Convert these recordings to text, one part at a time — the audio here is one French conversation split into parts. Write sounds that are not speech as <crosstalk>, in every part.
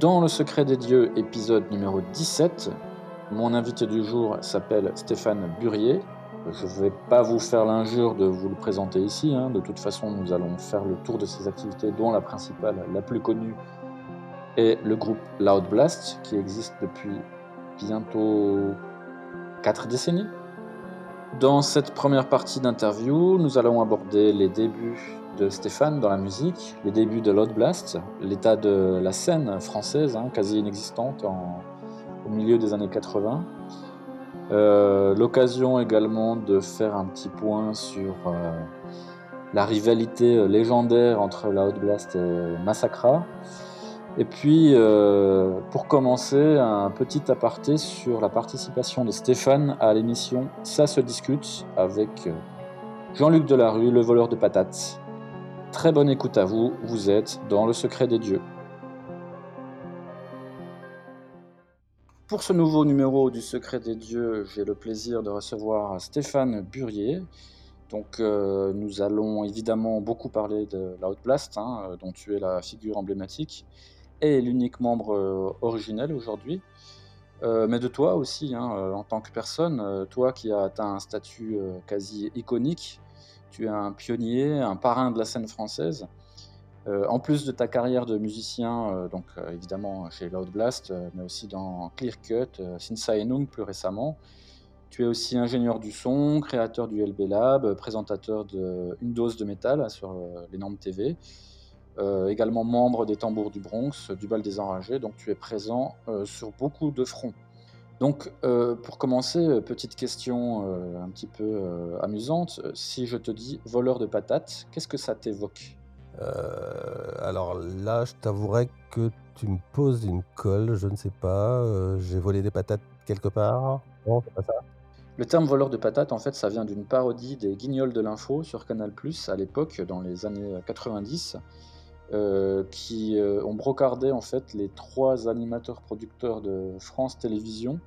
Dans Le secret des dieux, épisode numéro 17, mon invité du jour s'appelle Stéphane Burier. Je ne vais pas vous faire l'injure de vous le présenter ici. hein. De toute façon, nous allons faire le tour de ses activités, dont la principale, la plus connue, est le groupe Loud Blast, qui existe depuis bientôt 4 décennies. Dans cette première partie d'interview, nous allons aborder les débuts Stéphane dans la musique, les débuts de Loud Blast, l'état de la scène française, hein, quasi inexistante en- au milieu des années 80. Euh, L'occasion également de faire un petit point sur euh, la rivalité euh, légendaire entre Loud Blast et Massacra. Et puis, pour commencer, un petit aparté sur la participation de Stéphane à l'émission Ça se discute avec Jean-Luc Delarue, le voleur de patates. Très bonne écoute à vous, vous êtes dans le secret des dieux. Pour ce nouveau numéro du secret des dieux, j'ai le plaisir de recevoir Stéphane Burier. Donc, euh, nous allons évidemment beaucoup parler de Loud Blast, hein, euh, dont tu es la figure emblématique et l'unique membre euh, originel aujourd'hui. Mais de toi aussi, hein, en tant que personne, toi qui as atteint un statut quasi iconique, tu es un pionnier, un parrain de la scène française. Euh, en plus de ta carrière de musicien, euh, donc euh, évidemment chez Loud Blast, mais aussi dans Clear Cut, Sinsa Enung plus récemment, tu es aussi ingénieur du son, créateur du LB Lab, présentateur de Une dose de métal sur les normes TV, également membre des Tambours du Bronx, du Bal des Enragés, donc tu es présent sur beaucoup de fronts. Donc, euh, pour commencer, euh, petite question euh, un petit peu euh, amusante. Si je te dis voleur de patates, qu'est-ce que ça t'évoque? Alors là, je t'avouerais que tu me poses une colle, je ne sais pas. J'ai volé des patates quelque part. Non, c'est pas ça. Le terme voleur de patates, en fait, ça vient d'une parodie des Guignols de l'info sur Canal+, à l'époque, dans les années 90, euh, qui euh, ont brocardé, en fait, les trois animateurs-producteurs de France Télévisions,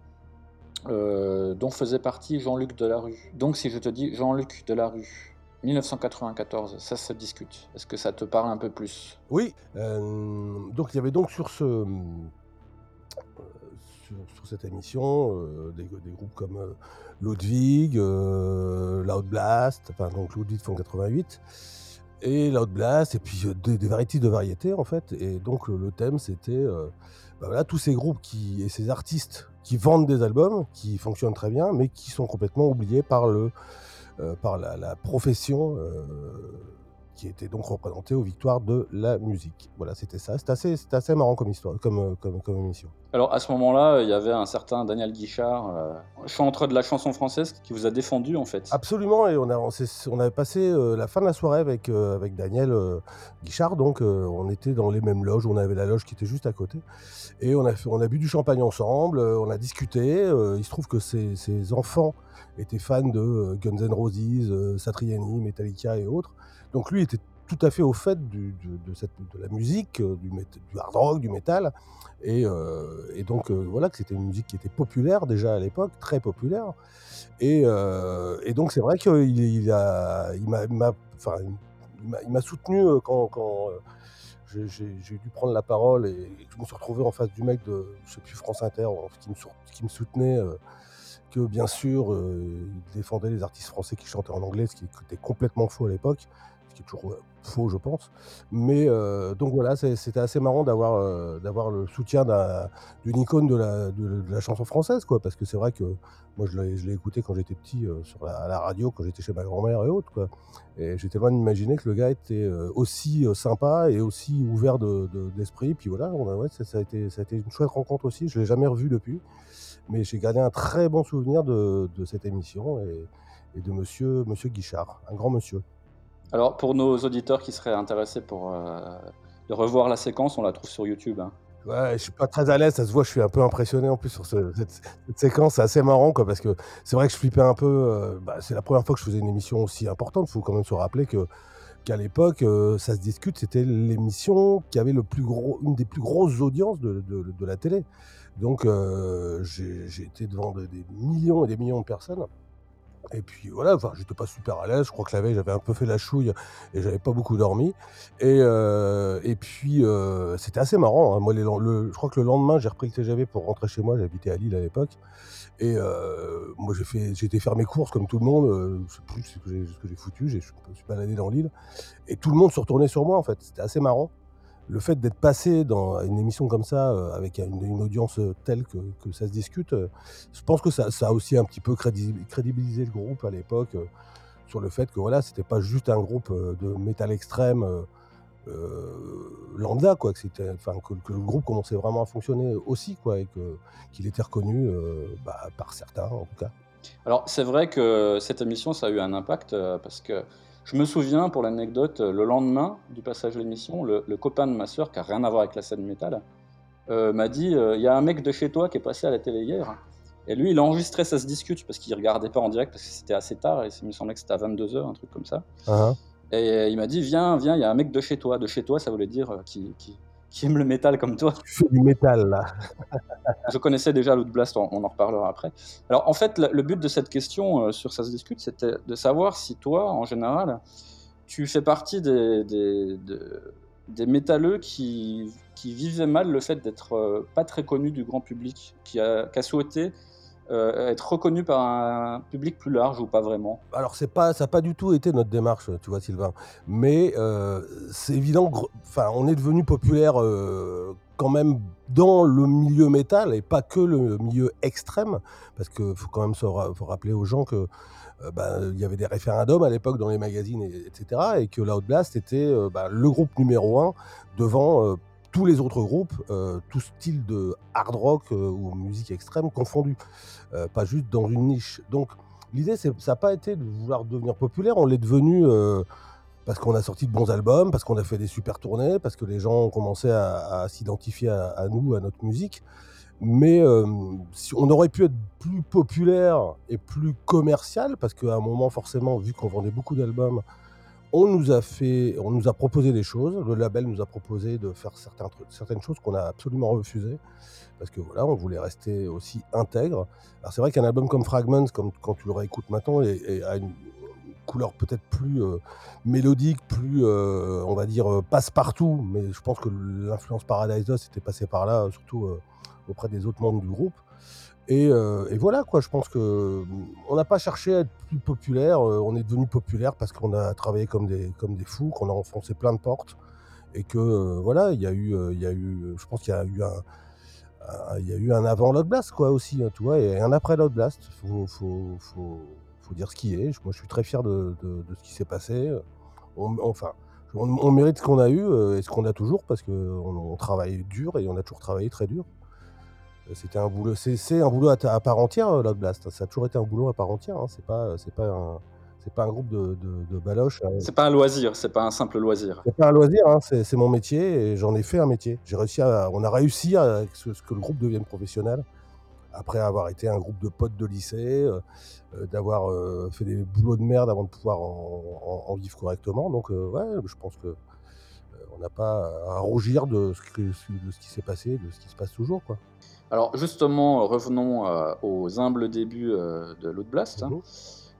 euh, dont faisait partie Jean-Luc Delarue. Donc, si je te dis Jean-Luc Delarue, 1994, ça se discute. Est-ce que ça te parle un peu plus? Oui, euh, donc il y avait donc sur ce euh, sur, cette émission des, groupes comme Ludwig, Loud Blast, enfin donc Ludwig font 88 et Loud Blast et puis des, variétés de variétés en fait et donc le, thème c'était bah voilà, tous ces groupes qui et ces artistes qui vendent des albums qui fonctionnent très bien mais qui sont complètement oubliés par le euh, par la, profession euh, qui était donc représentée aux victoires de la musique. Voilà, c'était ça. C'était assez, c'était assez marrant comme histoire, comme, euh, comme, comme émission. Alors à ce moment-là, il y avait un certain Daniel Guichard, euh, chanteur de la chanson française, qui vous a défendu en fait. Absolument, et on, a, on, avait passé euh, la fin de la soirée avec, euh, avec Daniel euh, Guichard, donc euh, on était dans les mêmes loges, on avait la loge qui était juste à côté, et on a, on a bu du champagne ensemble, euh, on a discuté, euh, il se trouve que ses, ses enfants étaient fans de euh, Guns N' Roses, euh, Satriani, Metallica et autres, donc lui était tout à fait au fait de, la musique, euh, du, hard rock, du métal, et, euh, et donc euh, voilà que c'était une musique qui était populaire déjà à l'époque, très populaire. Et, donc c'est vrai qu'il m'a, soutenu quand, j'ai, dû prendre la parole et, je me suis retrouvé en face du mec de, je sais France Inter, qui me, soutenait. que bien sûr, il défendait les artistes français qui chantaient en anglais, ce qui était complètement faux à l'époque, qui est toujours euh, faux, je pense. Mais euh, donc voilà, c'était assez marrant d'avoir euh, d'avoir le soutien d'un- d'une icône de la, de, la chanson française, quoi, parce que c'est vrai que moi je l'ai écouté quand j'étais petit sur la, à la radio, quand j'étais chez ma grand-mère et autres, quoi. Et j'étais loin d'imaginer que le gars était aussi sympa et aussi ouvert de- de- d'esprit. Puis voilà, ouais, ça, a été, ça a été une chouette rencontre aussi. Je l'ai jamais revu depuis, mais j'ai gardé un très bon souvenir de, de cette émission et, et de Monsieur Monsieur Guichard, un grand monsieur. Alors pour nos auditeurs qui seraient intéressés pour euh, de revoir la séquence, on la trouve sur YouTube. hein. Ouais, je suis pas très à l'aise, ça se voit, je suis un peu impressionné en plus sur ce cette séquence, c'est assez marrant quoi, parce que c'est vrai que je flippais un peu, heu, bah, c'est la première fois que je faisais une émission aussi importante. Faut quand même se rappeler qu'à l'époque, heu, Ça se discute, c'était l'émission qui avait le plus gros une des plus grosses audiences de la télé. Donc j'ai été devant des millions et des millions de personnes et puis voilà, enfin, j'étais pas super à l'aise. Je crois que la veille, j'avais un peu fait la chouille et j'avais pas beaucoup dormi. Et, heu, et puis, heu, c'était assez marrant, hein. Moi, le je crois que le lendemain, j'ai repris le TGV pour rentrer chez moi. J'habitais à Lille à l'époque. Et heu, moi, j'ai fait j'ai été faire mes courses comme tout le monde, heu, je sais plus ce que j'ai foutu. Je suis baladé dans Lille et tout le monde se retournait sur moi, en fait. C'était assez marrant le fait d'être passé dans une émission comme ça, euh, avec une, audience euh, telle que, ça se discute, euh, je pense que ça, a aussi un petit peu crédi- crédibilisé le groupe à l'époque sur le fait que voilà, c'était pas juste un groupe de métal extrême lambda, quoi, que, que, que le groupe commençait vraiment à fonctionner aussi, quoi, et que, qu'il était reconnu bah, par certains en tout cas. Alors, c'est vrai que cette émission, ça a eu un impact parce que je me souviens, pour l'anecdote, euh, le lendemain du passage de l'émission, le, le copain de ma sœur, qui a rien à voir avec la scène métal, euh, m'a dit euh, Il y a un mec de chez toi qui est passé à la télé hier. Et lui, il a enregistré Ça se discute parce qu'il regardait pas en direct parce que c'était assez tard et il me semblait que c'était à 22h, un truc comme ça. Hein, Et il m'a dit Viens, viens, il y a un mec de chez toi. De chez toi, ça voulait dire qui, qui, qui aime le métal comme toi. Fais du métal là. <laughs> Je connaissais déjà Loot Blast, on, on en reparlera après. Alors en fait, le, but de cette question euh, sur Ça se discute, c'était de savoir si toi, en général, tu fais partie des, des, de- des métalleux qui, qui vivaient mal le fait d'être euh, pas très connu du grand public, qui a, qui a souhaité euh, être reconnu par un public plus large ou pas vraiment. Alors c'est pas, ça n'a pas du tout été notre démarche, tu vois Sylvain. Mais euh, c'est évident, enfin on est devenu populaire euh, quand même dans le milieu métal et pas que le milieu extrême, parce que faut quand même se rappeler aux gens que bah, il y avait des référendums à l'époque dans les magazines, et- etc. Et que Loud Blast était bah, le groupe numéro un devant tous les autres groupes, euh, tout style de hard rock euh, ou musique extrême confondus, Euh, pas juste dans une niche. Donc L'idée, ça n'a pas été de vouloir devenir populaire, on l'est devenu euh, parce qu'on a sorti de bons albums, parce qu'on a fait des super tournées, parce que les gens ont commencé à, s'identifier à, à nous, à notre musique. Mais si on aurait pu être plus populaire et plus commercial, parce qu'à un moment, forcément, vu qu'on vendait beaucoup d'albums, on nous a fait, on nous a proposé des choses. Le label nous a proposé de faire certaines choses qu'on a absolument refusées parce que voilà, on voulait rester aussi intègre. Alors c'est vrai qu'un album comme Fragments, comme quand tu le réécoutes maintenant, a une couleur peut-être plus euh, mélodique, plus, euh, on va dire, euh, passe-partout. Mais je pense que l'influence Paradise Lost était passée par là, surtout auprès des autres membres du groupe. Et, euh, et voilà, quoi, je pense que on n'a pas cherché à être plus populaire, euh, on est devenu populaire parce qu'on a travaillé comme des, comme des fous, qu'on a enfoncé plein de portes, et que euh, voilà, il y a eu, il y a eu, je pense qu'il y a eu un, il eu un avant Loud Blast, quoi, aussi, hein, tu vois, et un après Loud Blast. Faut, faut, dire ce qui est. Moi, je suis très fier de, de- ce qui s'est passé. On- enfin, on, mérite ce qu'on a eu et ce qu'on a toujours parce qu'on on travaille dur et on a toujours travaillé très dur. Euh, C'était un boulot, c'est un boulot à, part entière, euh, Loud Blast. Ça a toujours été un boulot à part entière. hein. C'est pas, c'est pas un, c'est pas un groupe de, de, de baloches. hein. C'est pas un loisir, c'est pas un simple loisir. C'est pas un loisir, hein, c'est mon métier et j'en ai fait un métier. J'ai réussi à, on a réussi à ce, ce que le groupe devienne professionnel après avoir été un groupe de potes de lycée, euh, euh, d'avoir euh, fait des boulots de merde avant de pouvoir en, en- en vivre correctement. Donc euh, ouais, je pense que euh, on n'a pas à rougir de ce, que- de ce qui s'est passé, de ce qui se passe toujours, quoi. Alors justement, revenons euh, aux humbles débuts euh, de Loot Blast. hein.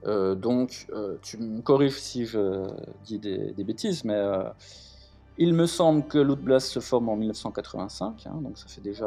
Euh, donc, euh, tu me corriges si je dis des, des bêtises, mais il me semble que Loot Blast se forme en 1985, hein, donc ça fait déjà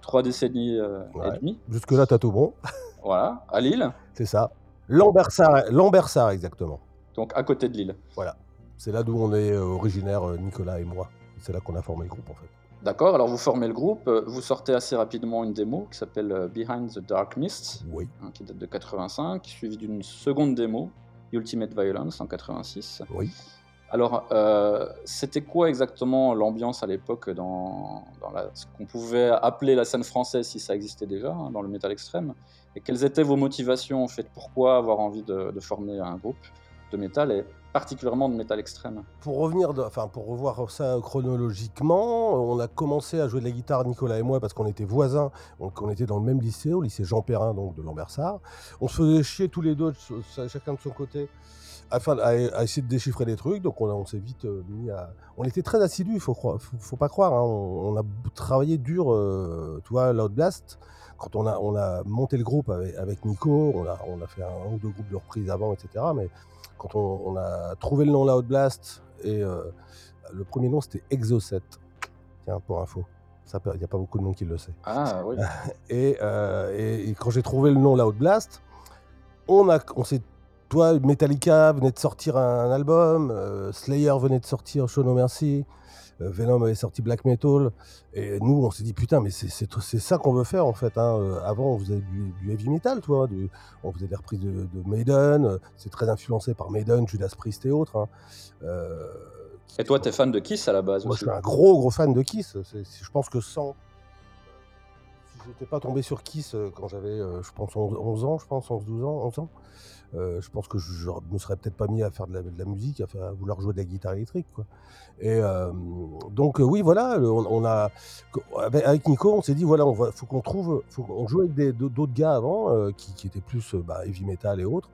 trois décennies Ouais. et demie. Jusque là, t'as tout bon, <laughs> Voilà, à Lille, c'est ça. Lambersart exactement. donc à côté de Lille. Voilà, c'est là d'où on est euh, originaire, euh, Nicolas et moi. C'est là qu'on a formé le groupe en fait. D'accord, alors vous formez le groupe, euh, vous sortez assez rapidement une démo qui s'appelle Behind the Dark Mist, Oui, hein, qui date de 85, suivie d'une seconde démo, Ultimate Violence, en 86. oui. Alors, euh, c'était quoi exactement l'ambiance à l'époque dans, dans la- ce qu'on pouvait appeler la scène française, si ça existait déjà, hein, dans le métal extrême? Et quelles étaient vos motivations, en fait? Pourquoi avoir envie de, de former un groupe de métal? Et particulièrement de métal extrême. Pour revenir, enfin pour revoir ça chronologiquement, on a commencé à jouer de la guitare Nicolas et moi parce qu'on était voisins, donc on était dans le même lycée, au lycée Jean Perrin donc de Lambersart. On se faisait chier tous les deux, chacun de son côté, afin à, essayer de déchiffrer des trucs. Donc on, s'est vite euh, mis à, on était très assidus, il faut, faut, pas croire. Hein. On, a travaillé dur, euh, tu vois, Blast quand on a, on a monté le groupe avec, Nico, on a, on a fait un, ou deux groupes de reprises avant, etc. Mais quand on, a trouvé le nom Loud Blast, et euh, le premier nom c'était Exocet. Tiens, pour info. Il n'y a pas beaucoup de monde qui le sait. Ah oui. <laughs> Euh, et, et, quand j'ai trouvé le nom Loud Blast, on, a, on s'est. Toi, Metallica venait de sortir un, album, euh, Slayer venait de sortir Show No Mercy. Euh, Venom avait sorti Black Metal. Et nous, on s'est dit, putain, mais c'est ça qu'on veut faire en fait. Hein. Euh, avant, on faisait du, heavy metal, toi. on faisait des reprises de, Maiden. Euh, c'est très influencé par Maiden, Judas Priest et autres. Hein. et toi, tu es fan de Kiss à la base Moi, je suis un gros, gros fan de Kiss. Je pense que sans. Si j'étais pas tombé sur Kiss quand j'avais, je pense, 11, ans, je pense, 11, 12 ans, 11 ans. Euh, je pense que je, ne me serais peut-être pas mis à faire de la, musique, à, vouloir jouer de la guitare électrique. Quoi. Et euh, donc euh, oui, voilà, on, a avec Nico, on s'est dit voilà, on faut qu'on trouve, faut joue avec d'autres gars avant qui, étaient plus bah, heavy metal et autres.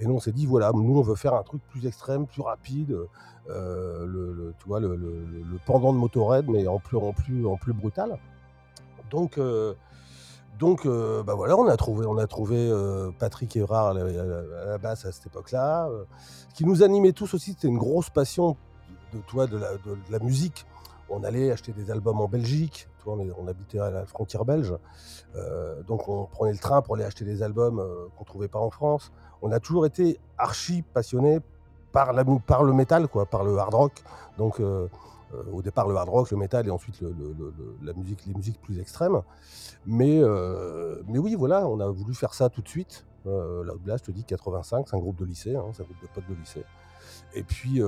Et nous on s'est dit voilà, nous on veut faire un truc plus extrême, plus rapide, le, pendant de Motorhead, mais en plus en plus en plus brutal. Donc donc, euh, bah voilà, on a trouvé, on a trouvé euh, Patrick Evrard à la, basse à cette époque-là. Euh. Ce qui nous animait tous aussi, c'était une grosse passion de, toi, de, la, musique. On allait acheter des albums en Belgique. Toi, on, habitait à la frontière belge. donc, on prenait le train pour aller acheter des albums qu'on ne trouvait pas en France. On a toujours été archi passionnés par, par le métal, quoi, par le hard rock. Donc, euh, au départ le hard rock, le metal et ensuite les musiques plus extrêmes. Mais, euh, mais oui, voilà, on a voulu faire ça tout de suite. Euh, là, je te dis 85, c'est un groupe de lycée, hein, c'est un groupe de potes de lycée. Et puis,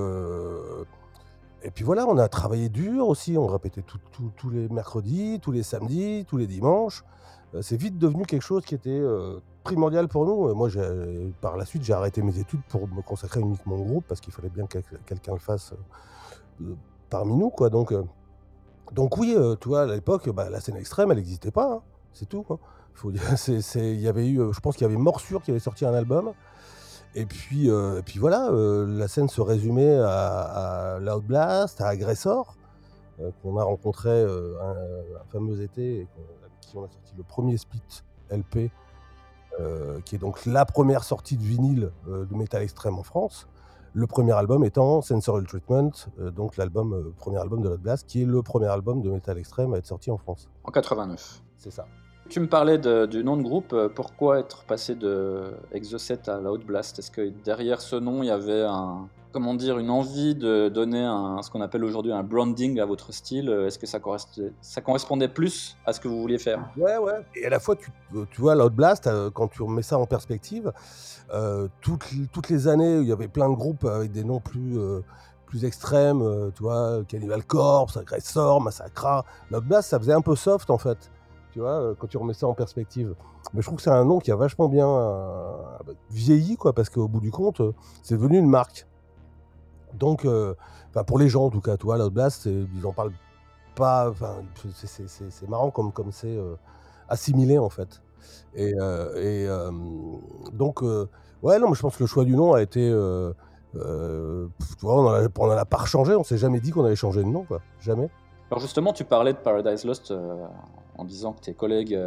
et puis voilà, on a travaillé dur aussi, on répétait tous les mercredis, tous les samedis, tous les dimanches. c'est vite devenu quelque chose qui était primordial pour nous. Moi, par la suite, j'ai arrêté mes études pour me consacrer uniquement au groupe parce qu'il fallait bien que quelqu'un le fasse parmi nous, quoi. Donc, euh, donc oui, euh, tu vois, à l'époque, bah, la scène extrême, elle n'existait pas. Hein. C'est tout. Faut <laughs> il y avait eu, euh, je pense qu'il y avait Morsure qui avait sorti un album. Et puis, et puis voilà, la scène se résumait à, Loud Blast, à Aggressor, qu'on a rencontré un, fameux été et qui on a sorti le premier split LP, qui est donc la première sortie de vinyle de métal extrême en France. Le premier album étant Sensorial Treatment, euh, donc l'album, euh, premier album de Loud Blast, qui est le premier album de Metal Extreme à être sorti en France. En 89. C'est ça. Tu me parlais du nom de groupe. Euh, pourquoi être passé de Exocet à Loud Blast? Est-ce que derrière ce nom, il y avait un, comment dire, une envie de donner un, ce qu'on appelle aujourd'hui un branding à votre style Est-ce que ça correspondait, plus à ce que vous vouliez faire? Ouais, ouais. Et à la fois, tu, tu vois, Loud Blast, euh, quand tu remets ça en perspective, euh, toutes, toutes, les années, il y avait plein de groupes avec des noms plus, euh, plus extrêmes, tu vois, Cannibal Corpse, Aggressor, Massacra. Loud Blast, ça faisait un peu soft, en fait. Tu vois, quand tu remets ça en perspective. Mais je trouve que c'est un nom qui a vachement bien vieilli, quoi, parce qu'au bout du compte, c'est devenu une marque. Donc, euh, pour les gens en tout cas, toi, Blast, ils en parlent pas. C'est marrant comme comme c'est euh, assimilé en fait. Et, euh, donc, ouais, non, mais je pense que le choix du nom a été. tu vois, on en a, pas changé, on s'est jamais dit qu'on allait changer de nom, quoi. Jamais. Alors justement, tu parlais de Paradise Lost en disant que tes collègues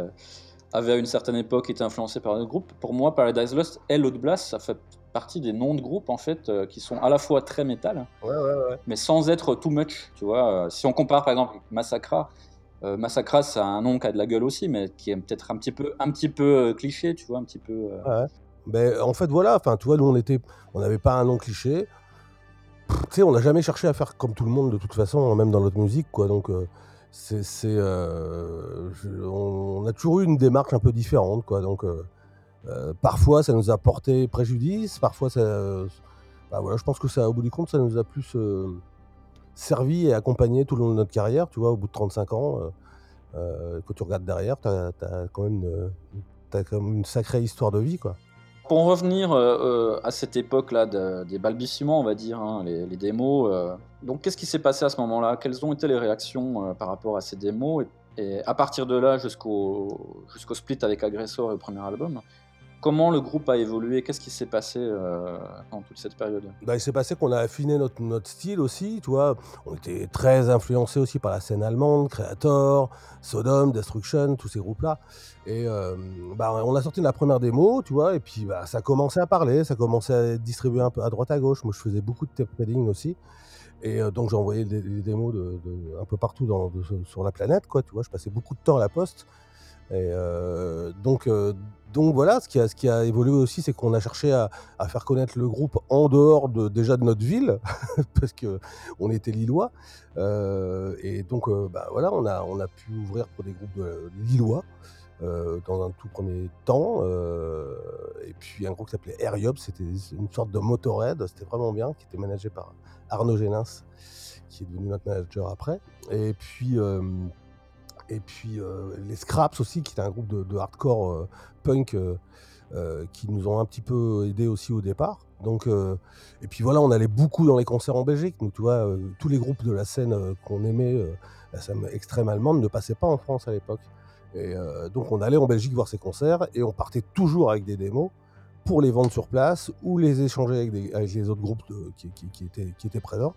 avaient à une certaine époque été influencés par un groupe. Pour moi, Paradise Lost et Loud Blast, ça fait partie des noms de groupes en fait euh, qui sont à la fois très métal, mais sans être too much. Tu vois, euh, si on compare par exemple Massacra, euh, Massacra c'est un nom qui a de la gueule aussi, mais qui est peut-être un petit peu, un petit peu cliché, tu vois, un petit peu. Ben, en fait voilà, enfin tu vois, nous on était, on n'avait pas un nom cliché. Tu sais, on n'a jamais cherché à faire comme tout le monde de toute façon, même dans notre musique, quoi. Donc c'est, on, a toujours eu une démarche un peu différente, quoi. Donc euh, parfois, ça nous a porté préjudice, parfois, ça, bah voilà, je pense que ça, au bout du compte, ça nous a plus euh, servi et accompagné tout le long de notre carrière. Tu vois, au bout de 35 ans, euh, quand tu regardes derrière, tu as, quand même une, as une sacrée histoire de vie, quoi. pour en revenir à cette époque-là des balbutiements, on va dire, hein, les, démos, donc qu'est-ce qui s'est passé à ce moment-là? Quelles ont été les réactions par rapport à ces démos? Et, à partir de là jusqu'au jusqu'au split avec Agressor et le premier album, Comment le groupe a évolué? Qu'est-ce qui s'est passé euh, pendant toute cette période? Bah, Il s'est passé qu'on a affiné notre, style aussi, tu. On était très influencé aussi par la scène allemande, Creator, Sodom, Destruction, tous ces groupes-là. Et euh, bah, on a sorti la première démo, tu vois, et puis bah, ça commençait à parler, ça commençait à être distribué un peu à droite à gauche. Moi, je faisais beaucoup de tape trading aussi. Et euh, donc, j'envoyais des, démos un peu partout dans, sur la planète, quoi, tu vois. Je passais beaucoup de temps à la poste. Et donc, donc voilà, ce qui a, évolué aussi, c'est qu'on a cherché à, faire connaître le groupe en dehors de, déjà de notre ville, <laughs> parce qu'on était lillois. Euh, et donc euh, bah, voilà, on a, pu ouvrir pour des groupes de lillois. Euh, dans un tout premier temps. et puis un groupe qui s'appelait Airyob, c'était une sorte de motorhead, c'était vraiment bien, qui était managé par Arnaud Génins, qui est devenu notre manager après. Et puis et puis euh, les Scraps aussi, qui était un groupe de, hardcore euh, punk euh, qui nous ont un petit peu aidés aussi au départ. Donc, et puis voilà, on allait beaucoup dans les concerts en Belgique. Nous, tous les groupes de la scène qu'on aimait, la scène extrême allemande, ne passaient pas en France à l'époque. Et donc on allait en Belgique voir ces concerts et on partait toujours avec des démos pour les vendre sur place ou les échanger avec, les autres groupes qui, étaient, qui, étaient, présents.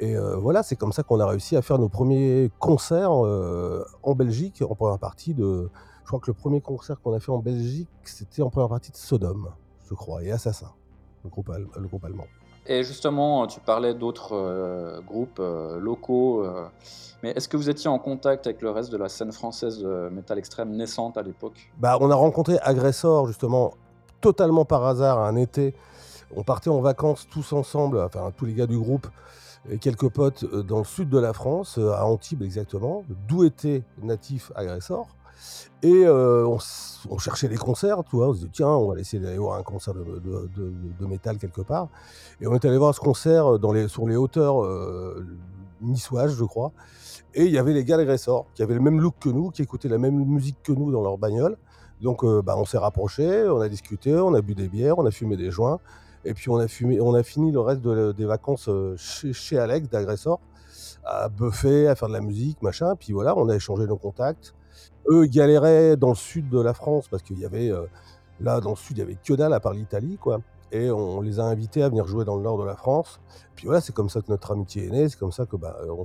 Et euh, voilà, c'est comme ça qu'on a réussi à faire nos premiers concerts euh, en Belgique en première partie de. Je crois que le premier concert qu'on a fait en Belgique, c'était en première partie de Sodome, je crois, et Assassin, le groupe, le groupe allemand. Et justement, tu parlais d'autres euh, groupes locaux, mais est-ce que vous étiez en contact avec le reste de la scène française de métal extrême naissante à l'époque? Bah, On a rencontré Agressor justement totalement par hasard un été. On partait en vacances tous ensemble, enfin tous les gars du groupe et quelques potes euh, dans le sud de la France, euh, à Antibes exactement, d'où était natif Agressor. Et euh, on, cherchait des concerts, tu vois, on se dit tiens, on va essayer d'aller voir un concert de, métal quelque part. Et on est allé voir ce concert sur les hauteurs euh, niçoises, je crois. Et il y avait les gars d'Agressor, qui avaient le même look que nous, qui écoutaient la même musique que nous dans leur bagnole. Donc euh, bah, on s'est rapprochés, on a discuté, on a bu des bières, on a fumé des joints. Et puis on a, fumé, on a fini le reste des vacances euh, chez, Alex d'Agressor, à buffer, à faire de la musique, machin. Puis voilà, on a échangé nos contacts. Eux galéraient dans le sud de la France parce qu'il y avait, euh, là dans le sud, il y avait que dalle à part l'Italie, quoi. Et on les a invités à venir jouer dans le nord de la France. Puis voilà, c'est comme ça que notre amitié est née. C'est comme ça que bah, on,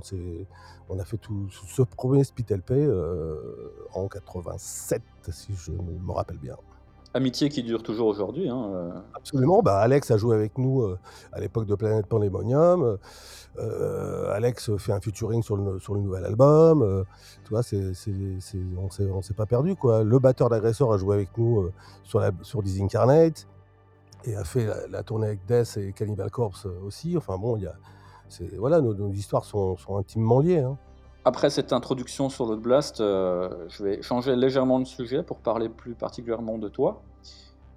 on a fait tout ce premier Spit LP euh, en 87, si je me rappelle bien. Amitié qui dure toujours aujourd'hui. Hein, euh. Absolument. Bah, Alex a joué avec nous euh, à l'époque de Planète Pandemonium. Alex fait un featuring sur le, sur le nouvel album. tu vois, c'est, on ne s'est pas perdu. Quoi. Le batteur d'Agressor a joué avec nous sur, la, sur Disincarnate et a fait la, tournée avec Death et Cannibal Corpse euh, aussi. Enfin bon, il y a, voilà, nos, histoires sont, sont, intimement liées. Hein. Après cette introduction sur le Blast, euh, je vais changer légèrement de sujet pour parler plus particulièrement de toi.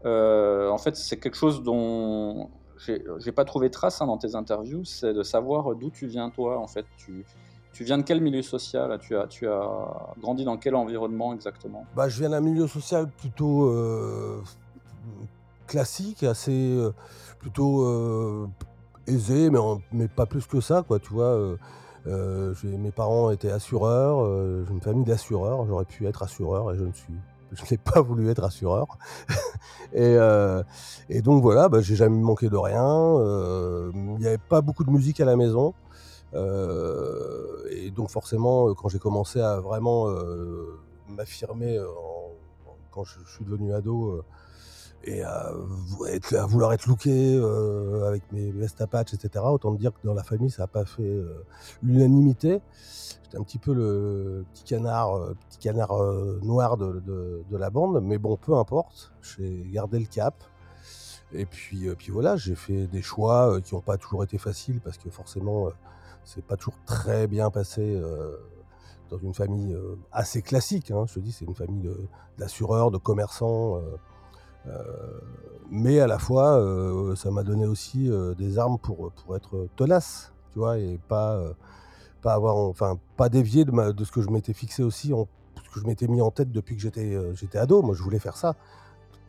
Euh, en fait, c'est quelque chose dont j'ai pas trouvé trace hein, dans tes interviews, c'est de savoir d'où tu viens toi. En fait, tu, tu viens de quel milieu social tu as, tu as grandi dans quel environnement exactement? Bah, Je viens d'un milieu social plutôt classique, assez euh, plutôt euh, aisé, mais, mais pas plus que ça, quoi. Tu vois, euh, mes parents étaient assureurs, j'ai une famille d'assureurs. J'aurais pu être assureur et je ne suis je n'ai pas voulu être assureur. <laughs> et, donc voilà, bah, j'ai jamais manqué de rien. Il n'y avait pas beaucoup de musique à la maison. et donc forcément, quand j'ai commencé à vraiment m'affirmer quand je, suis devenu ado, et à, vouloir être looké euh, avec mes vestes à patch, etc. Autant dire que dans la famille, ça n'a pas fait euh, l'unanimité. J'étais un petit peu le petit canard, euh, petit canard noir de, de, la bande, mais bon, peu importe. J'ai gardé le cap. Et puis, puis voilà, j'ai fait des choix qui n'ont pas toujours été faciles parce que forcément, c'est pas toujours très bien passé dans une famille assez classique. Hein. Je te dis, c'est une famille d'assureurs, de, commerçants. Euh, mais à la fois, euh, ça m'a donné aussi euh, des armes pour, pour être tenace, tu vois, et pas, pas avoir, enfin, pas dévier de, ce que je m'étais fixé aussi, en, ce que je m'étais mis en tête depuis que j'étais j'étais ado. Moi, je voulais faire ça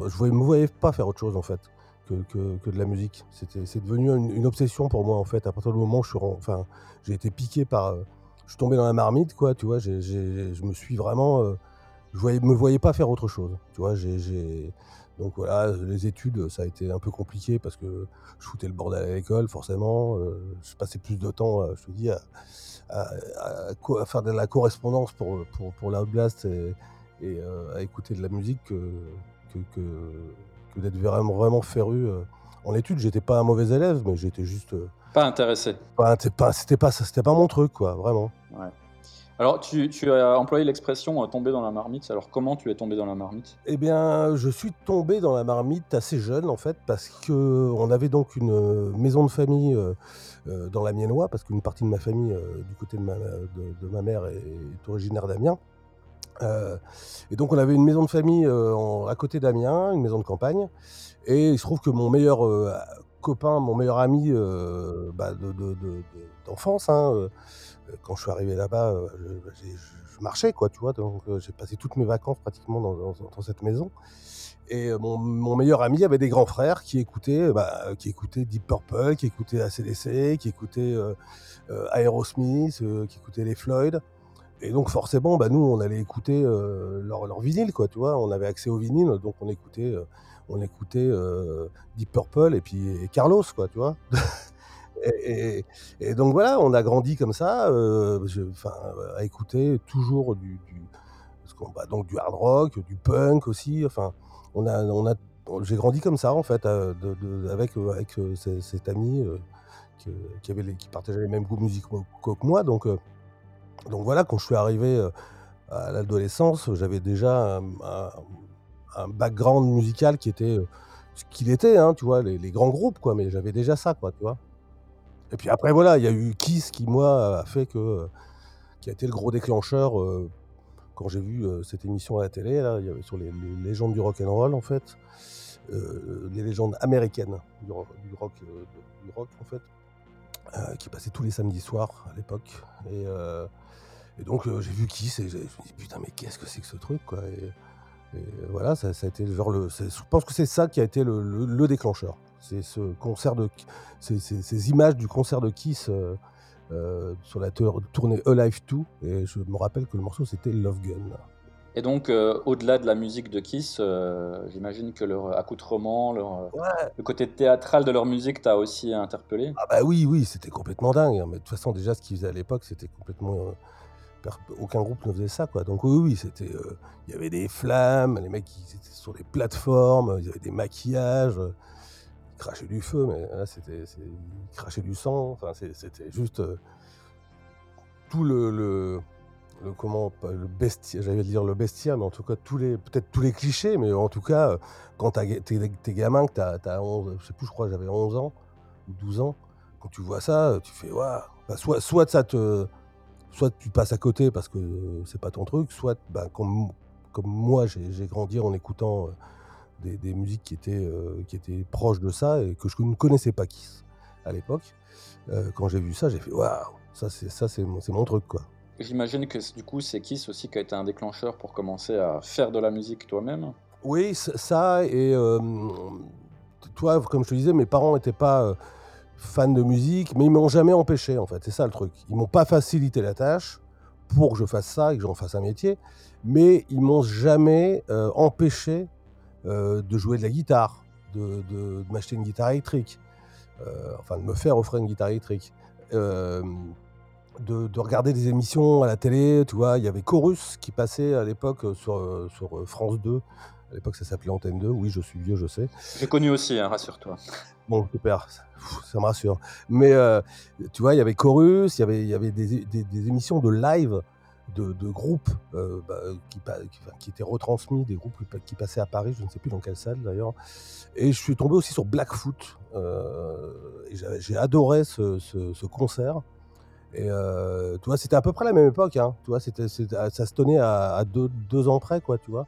je ne me voyais pas faire autre chose en fait que, que, de la musique. C'est devenu une, obsession pour moi en fait. À partir du moment où je suis, enfin, j'ai été piqué par, je suis tombé dans la marmite quoi, tu vois. Je me suis vraiment, je voyais, me voyais pas faire autre chose, tu vois. Donc voilà, les études, ça a été un peu compliqué parce que je foutais le bordel à l'école, forcément. Euh, je passais plus de temps, euh, je te dis, à, à- à co- à faire de la correspondance pour, pour, pour l'Outblast et, et euh, à écouter de la musique que, que, que, que d'être vraiment, vraiment féru. En études, j'étais pas un mauvais élève, mais j'étais juste. Pas intéressé. pas- c'était pas, c'était pas, pas mon truc, quoi, vraiment. Ouais. Alors, tu, as employé l'expression euh, tomber dans la marmite. Alors, comment tu es tombé dans la marmite? Eh bien, je suis tombé dans la marmite assez jeune, en fait, parce que on avait donc une euh, maison de famille euh, dans la Miennois, parce qu'une partie de ma famille, du côté de ma, mère, est, originaire d'Amiens. Et donc, on avait une maison de famille à côté d'Amiens, une maison de campagne. Et il se trouve que mon meilleur copain, mon meilleur ami bah, de- de- de- de- d'enfance, hein, quand je suis arrivé là-bas, euh, je, j'ai- je marchais, quoi, tu vois. Donc, euh, j'ai passé toutes mes vacances pratiquement dans, cette maison. Et euh, mon, meilleur ami avait des grands frères qui écoutaient, bah, Deep Purple, qui écoutaient ACDC, qui écoutaient Aerosmith, qui écoutaient les Floyd. Et donc forcément, bah, nous, on allait écouter leur, leur vinyle, quoi, tu vois. On avait accès au vinyle, donc on écoutait, Deep Purple et puis Carlos, quoi, tu vois. <laughs> et, donc voilà, on a grandi comme ça, euh, à écouter toujours du, bah, donc du hard rock, du punk aussi. Enfin, on a, on a, j'ai grandi comme ça en fait, euh, avec euh, avec euh, ce- cet ami qui avait qui partageait les mêmes goûts musicaux que moi, donc. donc voilà, quand je suis arrivé à l'adolescence, j'avais déjà un, un- un background musical qui était ce qu'il était, hein, tu vois, les, les grands groupes, quoi, mais j'avais déjà ça, quoi, tu vois. Et puis après, voilà, il y a eu Kiss qui, moi, a fait que. euh, qui a été le gros déclencheur euh, quand j'ai vu euh, cette émission à la télé, là, il y avait sur les, légendes du rock and roll, en fait, les légendes américaines du, ro- du rock, du rock, en fait, qui passaient tous les samedis soirs à l'époque. Et, donc j'ai vu Kiss et je me dis putain mais qu'est-ce que c'est que ce truc quoi et, voilà ça, a été genre le je pense que c'est ça qui a été le déclencheur c'est ce concert de ces, ces- ces images du concert de Kiss euh, euh, sur la tour- tournée Alive 2 et je me rappelle que le morceau c'était Love Gun. Et donc, euh, au-delà de la musique de Kiss, euh, j'imagine que leur accoutrement, leur, ouais. le côté théâtral de leur musique t'a aussi interpellé. ah bah oui oui c'était complètement dingue hein, mais de toute façon déjà ce qu'ils faisaient à l'époque c'était complètement euh, aucun groupe ne faisait ça quoi. Donc oui oui c'était il y avait des flammes les mecs ils étaient sur des plateformes il y avait des maquillages ils crachaient du feu mais là c'était ils crachaient du sang enfin c'était juste euh, tout le, le, comment le bestiaire j'allais dire le bestiaire mais en tout cas tous les peut-être tous les clichés mais en tout cas quand t'as t'es gamin que t'as as 11 je crois j'avais 11 ans ou 12 ans quand tu vois ça tu fais waouh soit ça soit tu passes à côté parce que c'est pas ton truc, soit bah, comme, comme moi j'ai j'ai grandi en écoutant euh, des, des musiques qui étaient, euh, qui étaient proches de ça et que je ne connaissais pas Kiss à l'époque. Euh, quand j'ai vu ça, j'ai fait waouh, ça c'est ça c'est mon, c'est mon truc quoi. J'imagine que du coup, c'est Kiss aussi qui a été un déclencheur pour commencer à faire de la musique toi-même. Oui, ça et euh, toi, comme je te disais, mes parents n'étaient pas fans de musique, mais ils m'ont jamais empêché en fait. C'est ça le truc. Ils m'ont pas facilité la tâche pour que je fasse ça et que j'en fasse un métier, mais ils m'ont jamais euh, empêché de jouer de la guitare, de, de- de m'acheter une guitare électrique, euh, enfin de me faire offrir une guitare électrique. Euh, de, de regarder des émissions à la télé, tu vois, il y avait Chorus qui passait à l'époque euh, sur, euh, sur euh, France 2, à l'époque ça s'appelait Antenne 2, oui je suis vieux, je sais. J'ai connu aussi, hein, rassure-toi. Bon, super, ça, me rassure. Mais euh, tu vois, il y avait Chorus, il y avait, il y avait des, des- des émissions de live de, groupes euh, bah, qui, étaient retransmis, des groupes qui, pa- qui passaient à Paris, je ne sais plus dans quelle salle d'ailleurs. Et je suis tombé aussi sur Blackfoot. Euh, j'ai adoré ce, ce- ce concert. Et euh, tu vois, c'était à peu près la même époque. Hein, tu vois, c'était- ça se tenait à, deux, ans près, quoi, tu vois.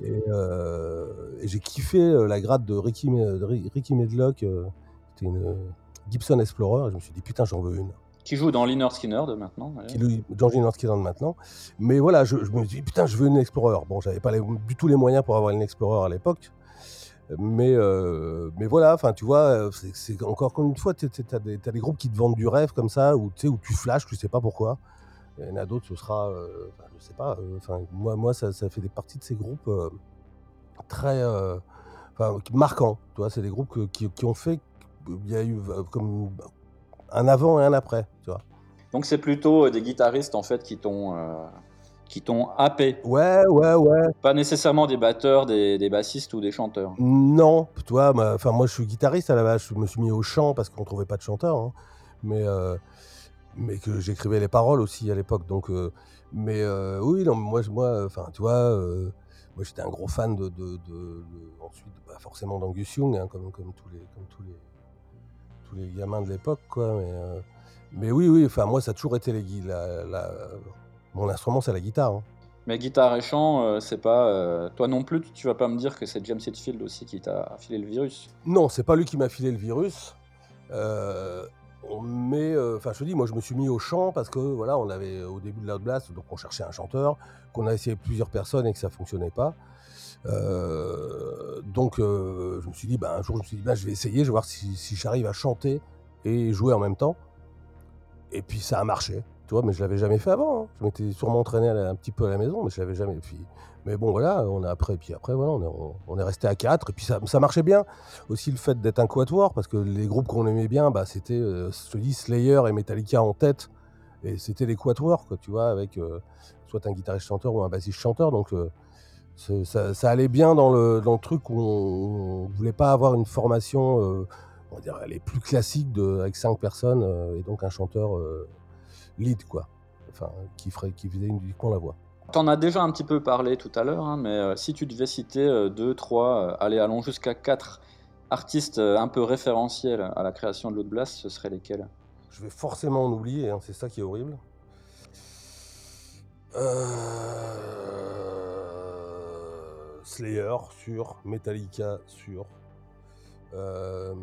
Et, j'ai kiffé la grade de Ricky, de Ri- Ricky Medlock. C'était une Gibson Explorer. Et je me suis dit, putain, j'en veux une. Qui joue dans Liner Skinner de maintenant. Qui lui, Georgie Northkill maintenant. Mais voilà, je, je me dit, putain, je veux une Explorer. Bon, j'avais pas du tout les moyens pour avoir une Explorer à l'époque. Mais, euh, mais voilà, enfin, tu vois, euh, c'est- encore une fois, tu as des, groupes qui te vendent du rêve comme ça, où, tu flashes, tu sais pas pourquoi. Il y en a d'autres, ce sera, euh, je sais pas, euh, moi, moi ça, fait des parties de ces groupes très marquants. Tu c'est des groupes qui, ont fait, il y a eu un avant et un après, tu vois. Donc c'est plutôt euh, des guitaristes en fait qui t'ont euh, qui t'ont happé, Ouais, ouais, ouais. pas nécessairement des batteurs, des, des bassistes ou des chanteurs. Non, ma- enfin moi je suis guitariste à la base, je me suis mis au chant parce qu'on trouvait pas de chanteur, hein. mais euh, mais que j'écrivais les paroles aussi à l'époque, donc euh, mais oui, non, moi enfin tu vois, moi j'étais un gros fan de, de, de- de- ensuite bah, forcément d'Angus Young, hein, comme comme tous les comme tous les tous les gamins de l'époque, quoi, mais euh, mais oui, oui, enfin moi ça a toujours été les la, la- mon instrument c'est la guitare. hein. Mais guitare et chant, euh, c'est pas euh, toi non plus. Tu vas pas me dire que c'est James Hetfield aussi qui t'a filé le virus? Non, c'est pas lui qui m'a filé le virus. Mais, enfin, je te dis, moi, je me suis mis au chant parce que, voilà, on avait au début de l'Outblast, donc on cherchait un chanteur, qu'on a essayé plusieurs personnes et que ça fonctionnait pas. Euh, donc, euh, je me suis dit, bah, un jour, je me suis dit, bah, je vais essayer, je vais voir si, j'arrive à chanter et jouer en même temps. Et puis, ça a marché, mais je l'avais jamais fait avant. hein. Je m'étais sûrement entraîné un petit peu à la maison, mais je l'avais jamais. Puis, mais bon, voilà, on a après, puis après, voilà, on est, resté à quatre, et puis ça, marchait bien. Aussi le fait d'être un quatuor, parce que les groupes qu'on aimait bien, bah, c'était, euh, je te dis, Slayer et Metallica en tête, et c'était les quatuors, quoi, tu vois, avec euh, soit un guitariste chanteur ou un bassiste chanteur, donc ça, ça allait bien dans le, dans le truc où on, ne voulait pas avoir une formation, euh, on va dire, les plus classiques de, avec cinq personnes, euh, et donc un chanteur euh, lead, quoi, enfin, qui, ferait, qui faisait uniquement la voix. T'en as déjà un petit peu parlé tout à l'heure, hein, mais si tu devais citer deux, trois, allez, allons jusqu'à quatre artistes un peu référentiels à la création de l'Outblast, ce seraient lesquels? Je vais forcément en oublier, hein, c'est ça qui est horrible. Euh, Slayer sur, Metallica sur. Euh...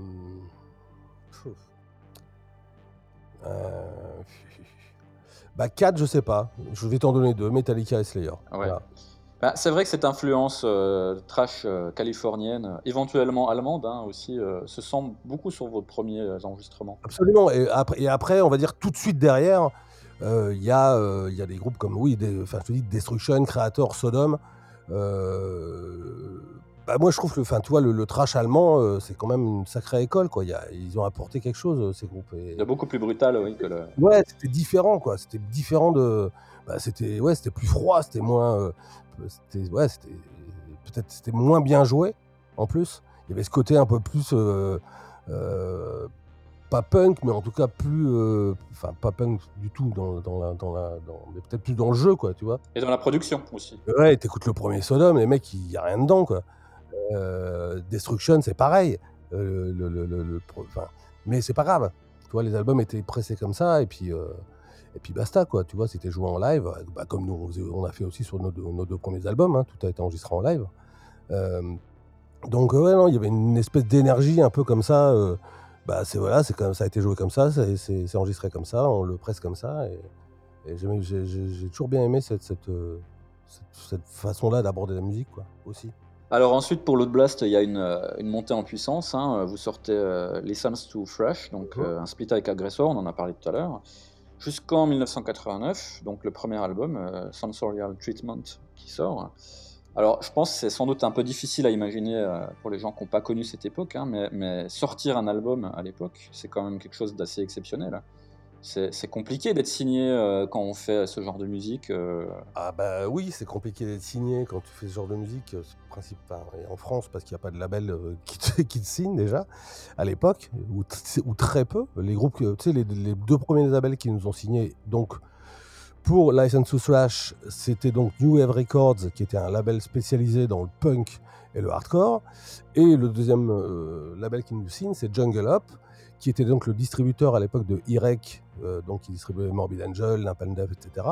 Euh, Bah 4, je sais pas. Je vais t'en donner deux, Metallica et Slayer. Voilà. Bah, c'est vrai que cette influence euh, trash californienne, éventuellement allemande hein, aussi, se sent beaucoup sur vos premiers enregistrements. Absolument. Et après, et après, on va dire tout de suite derrière, il y, a, il y a des groupes comme, oui, des, enfin, je te dis, Destruction, Creator, Sodom. Euh, bah, moi, je trouve que, enfin, tu vois, le, le trash allemand, euh, c'est quand même une sacrée école, quoi. Il y a- ils ont apporté quelque chose, euh, ces groupes. Et- beaucoup plus brutal, oui, que le. Ouais, c'était différent, quoi. C'était différent de. bah, c'était ouais, c'était plus froid, c'était moins. euh, c'était ouais, c'était peut-être c'était moins bien joué. En plus, il y avait ce côté un peu plus pas punk, mais en tout cas plus, euh, enfin pas punk du tout dans, dans la, dans la, dans- mais peut-être plus dans le jeu, quoi, tu vois. Et dans la production aussi. Ouais, t'écoutes le premier Sodom, les mecs, il y a rien dedans, quoi. Euh, Destruction, c'est pareil. Euh, le, le- le- le mais c'est pas grave. Tu vois, les albums étaient pressés comme ça, et puis, euh, et puis basta, quoi. Tu vois, c'était joué en live, bah, comme nous, on a fait aussi sur nos, deux- nos deux premiers albums. hein, tout a été enregistré en live. Donc, ouais, non, il y avait une espèce d'énergie un peu comme ça. Bah, c'est voilà, c'est comme ça a été joué comme ça, c'est c'est- c'est enregistré comme ça, on le presse comme ça. Et, j'ai j'ai- j'ai toujours bien aimé cette, cette, euh, cette, cette façon-là d'aborder la musique, quoi, aussi. Alors ensuite, pour l'Outblast, il y a une, euh, une montée en puissance. hein. Vous sortez euh, Listens to Fresh, donc Mhm. euh, un split avec Aggressor, on en a parlé tout à l'heure, jusqu'en 1989, donc le premier album, euh, Sensorial Treatment, qui sort. Alors, je pense que c'est sans doute un peu difficile à imaginer euh, pour les gens qui n'ont pas connu cette époque, hein, mais, sortir un album à l'époque, c'est quand même quelque chose d'assez exceptionnel. C'est compliqué d'être signé euh, quand on fait ce genre de musique. euh, Ah bah oui, c'est compliqué d'être signé quand tu fais ce genre de musique, en France, parce qu'il n'y a pas de label <laughs> qui, te, signe déjà, à l'époque, ou, très peu. Les groupes, tu sais, les deux premiers labels qui nous ont signés, donc pour License to Slash, c'était donc New Wave Records, qui était un label spécialisé dans le punk et le hardcore. Et le deuxième euh, label qui nous signe, c'est Jungle Up, qui était donc le distributeur à l'époque de Irek, euh, donc qui distribuait Morbid Angel, Death, etc.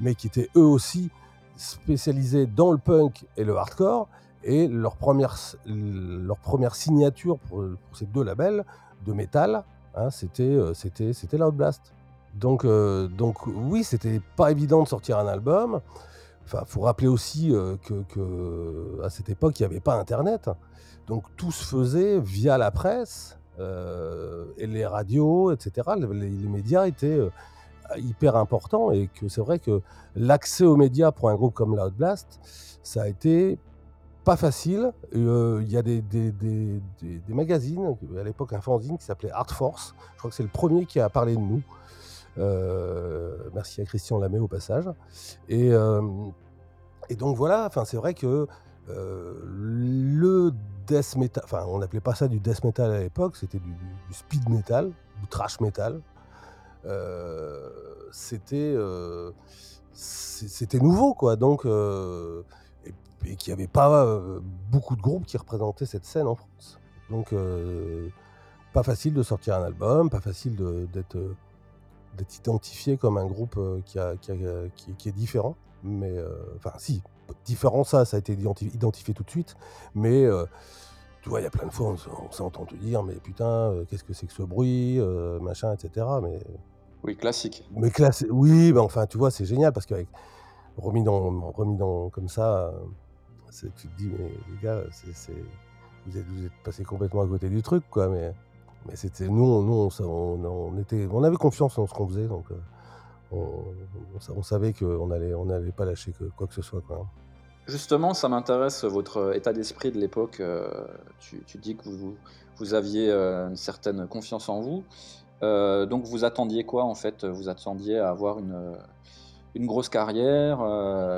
Mais qui étaient eux aussi spécialisés dans le punk et le hardcore. Et leur première, signature pour, ces deux labels de métal, hein, c'était euh, c'était c'était Loud Blast. Donc, euh, donc oui, c'était pas évident de sortir un album. Enfin, faut rappeler aussi que, que, à cette époque, il n'y avait pas Internet. Donc tout se faisait via la presse et les radios, etc. Les, médias étaient hyper importants et que c'est vrai que l'accès aux médias pour un groupe comme Loud Blast, ça a été pas facile. Il y a des, des, magazines, à l'époque un fanzine qui s'appelait Art Force. Je crois que c'est le premier qui a parlé de nous. Euh, merci à Christian Lamé au passage. Et, euh, donc voilà, c'est vrai que euh, le death metal, enfin on n'appelait pas ça du death metal à l'époque, c'était du, speed metal, du trash metal. c'était c'était nouveau quoi, donc et, et qu'il n'y avait pas beaucoup de groupes qui représentaient cette scène en France. Donc pas facile de sortir un album, pas facile d'être d'être identifié comme un groupe euh, qui, a, qui, qui, est différent. Mais, euh, enfin, si, différent, ça, ça a été identifié, tout de suite. Mais, euh, tu vois, il y a plein de fois, on, s'est entendu dire, mais putain, qu'est-ce que c'est que ce bruit, machin, etc. Mais, oui, classique. Mais classe, oui, mais enfin, tu vois, c'est génial parce qu'avec remis dans, remis dans comme ça, tu te dis, mais les gars, c'est, vous êtes, vous êtes passé complètement à côté du truc, quoi. Mais mais c'était nous, nous on, on, était, on avait confiance en ce qu'on faisait, donc euh, on, savait qu'on allait, on n'allait pas lâcher que, quoi que ce soit. Quoi. Justement, ça m'intéresse votre état d'esprit de l'époque. Euh, tu, tu, dis que vous, vous aviez euh, une certaine confiance en vous. donc vous attendiez quoi en fait? Vous attendiez à avoir une, une grosse carrière,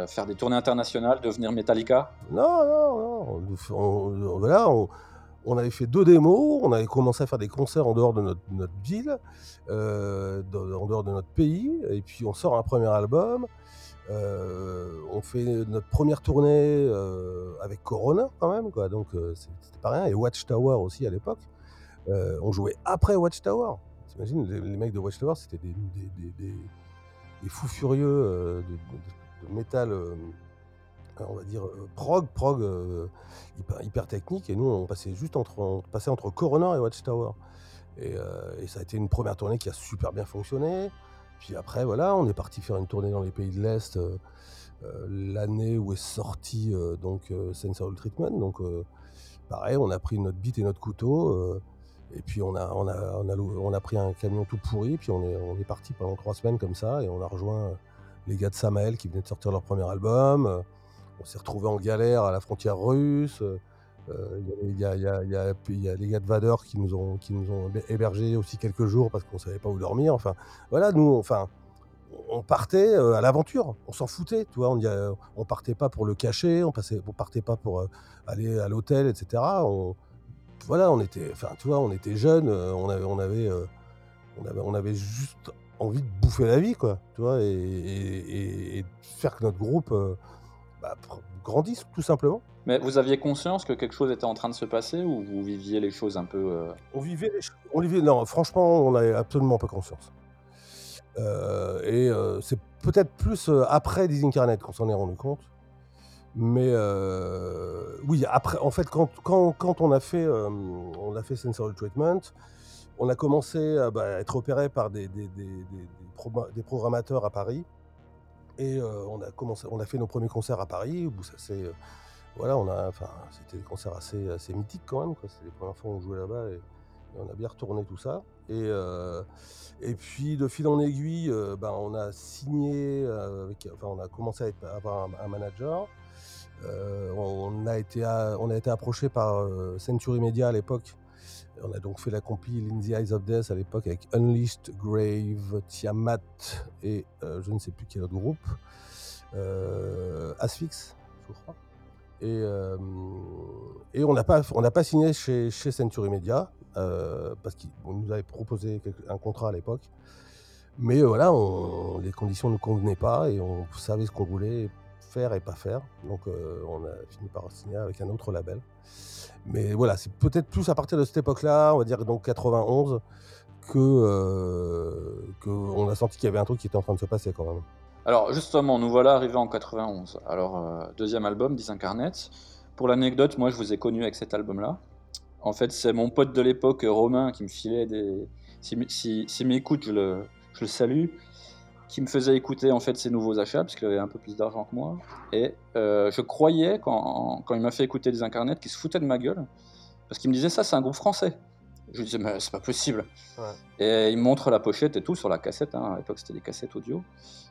faire des tournées internationales, devenir Metallica? Non, non, non. voilà, on, on avait fait deux démos, on avait commencé à faire des concerts en dehors de notre, ville, euh, en dehors de notre pays, et puis on sort un premier album. Euh, on fait notre première tournée euh, avec Corona quand même, quoi, donc c'était pas rien, et Watchtower aussi à l'époque. on jouait après Watchtower. T'imagines, les, mecs de Watchtower, c'était des, fous furieux de, métal on va dire, euh, prog, prog euh, hyper, technique. Et nous, on passait juste entre, on passait entre Corona et Watchtower. Et, euh, ça a été une première tournée qui a super bien fonctionné. Puis après, voilà, on est parti faire une tournée dans les pays de l'Est l'année où est sorti donc Sensory Treatment. Donc, pareil, on a pris notre bite et notre couteau. et puis on a, on, a, on, a, on a pris un camion tout pourri, puis on est, on est parti pendant trois semaines comme ça, et on a rejoint les gars de Samael qui venaient de sortir leur premier album on s'est retrouvé en galère à la frontière russe. Il y, a les gars de Vader qui nous ont, qui nous ont hébergés aussi quelques jours parce qu'on savait pas où dormir. Enfin, voilà, nous, enfin, on partait à l'aventure, on s'en foutait, tu vois, on, on partait pas pour le cacher, on, passait, on partait pas pour aller à l'hôtel, etc. On, voilà, on était, enfin, tu vois, on était jeunes, on avait, on avait, on avait, on avait juste envie de bouffer la vie, quoi, tu vois, et, et faire que notre groupe bah, grandissent tout simplement. Mais vous aviez conscience que quelque chose était en train de se passer ou vous viviez les choses un peu euh On vivait les. On vivait... Non, franchement, on n'avait absolument pas conscience. Euh, et euh, c'est peut-être plus après Disincarnate qu'on s'en est rendu compte. Mais oui, après, en fait, quand, quand, quand on a fait, on a fait Sensory Treatment, on a commencé à bah, être opéré par des, des, des, des programmateurs à Paris et on a commencé, on a fait nos premiers concerts à Paris, où ça c'est, voilà, a, enfin, c'était des concerts assez, mythiques quand même, C'était les premières fois où on jouait là-bas et, on a bien retourné tout ça. Et, et puis de fil en aiguille, ben, on a signé, enfin, on a commencé à, avoir un, manager. on a été approché par Century Media à l'époque on a donc fait la compil In the Eyes of Death à l'époque avec Unleashed, Grave, Tiamat et euh, je ne sais plus quel autre groupe. Euh, Asphyx, je crois. Et, euh, on n'a pas, pas signé chez, chez Century Media parce qu'on nous avait proposé un contrat à l'époque. Mais voilà, les conditions ne convenaient pas et on savait ce qu'on voulait faire et pas faire. Donc on a fini par signer avec un autre label. Mais voilà, c'est peut-être plus à partir de cette époque-là, on va dire donc 91, que euh, a senti qu'il y avait un truc qui était en train de se passer quand même. Alors justement, nous voilà arrivés en 91. Alors euh, deuxième album, Disincarnate. Pour l'anecdote, moi je vous ai connu avec cet album-là. En fait, c'est mon pote de l'époque, Romain, qui me filait des. S'il si, si, m'écoute, je le, je le salue qui me faisait écouter en fait ses nouveaux achats, parce qu'il avait un peu plus d'argent que moi. Et euh, je croyais, quand, quand il m'a fait écouter des incarnets, qu'il se foutait de ma gueule, parce qu'il me disait ça, c'est un groupe français. Je lui disais, mais c'est pas possible. Et il me montre la pochette et tout sur la cassette. Hein. À l'époque, c'était des cassettes audio.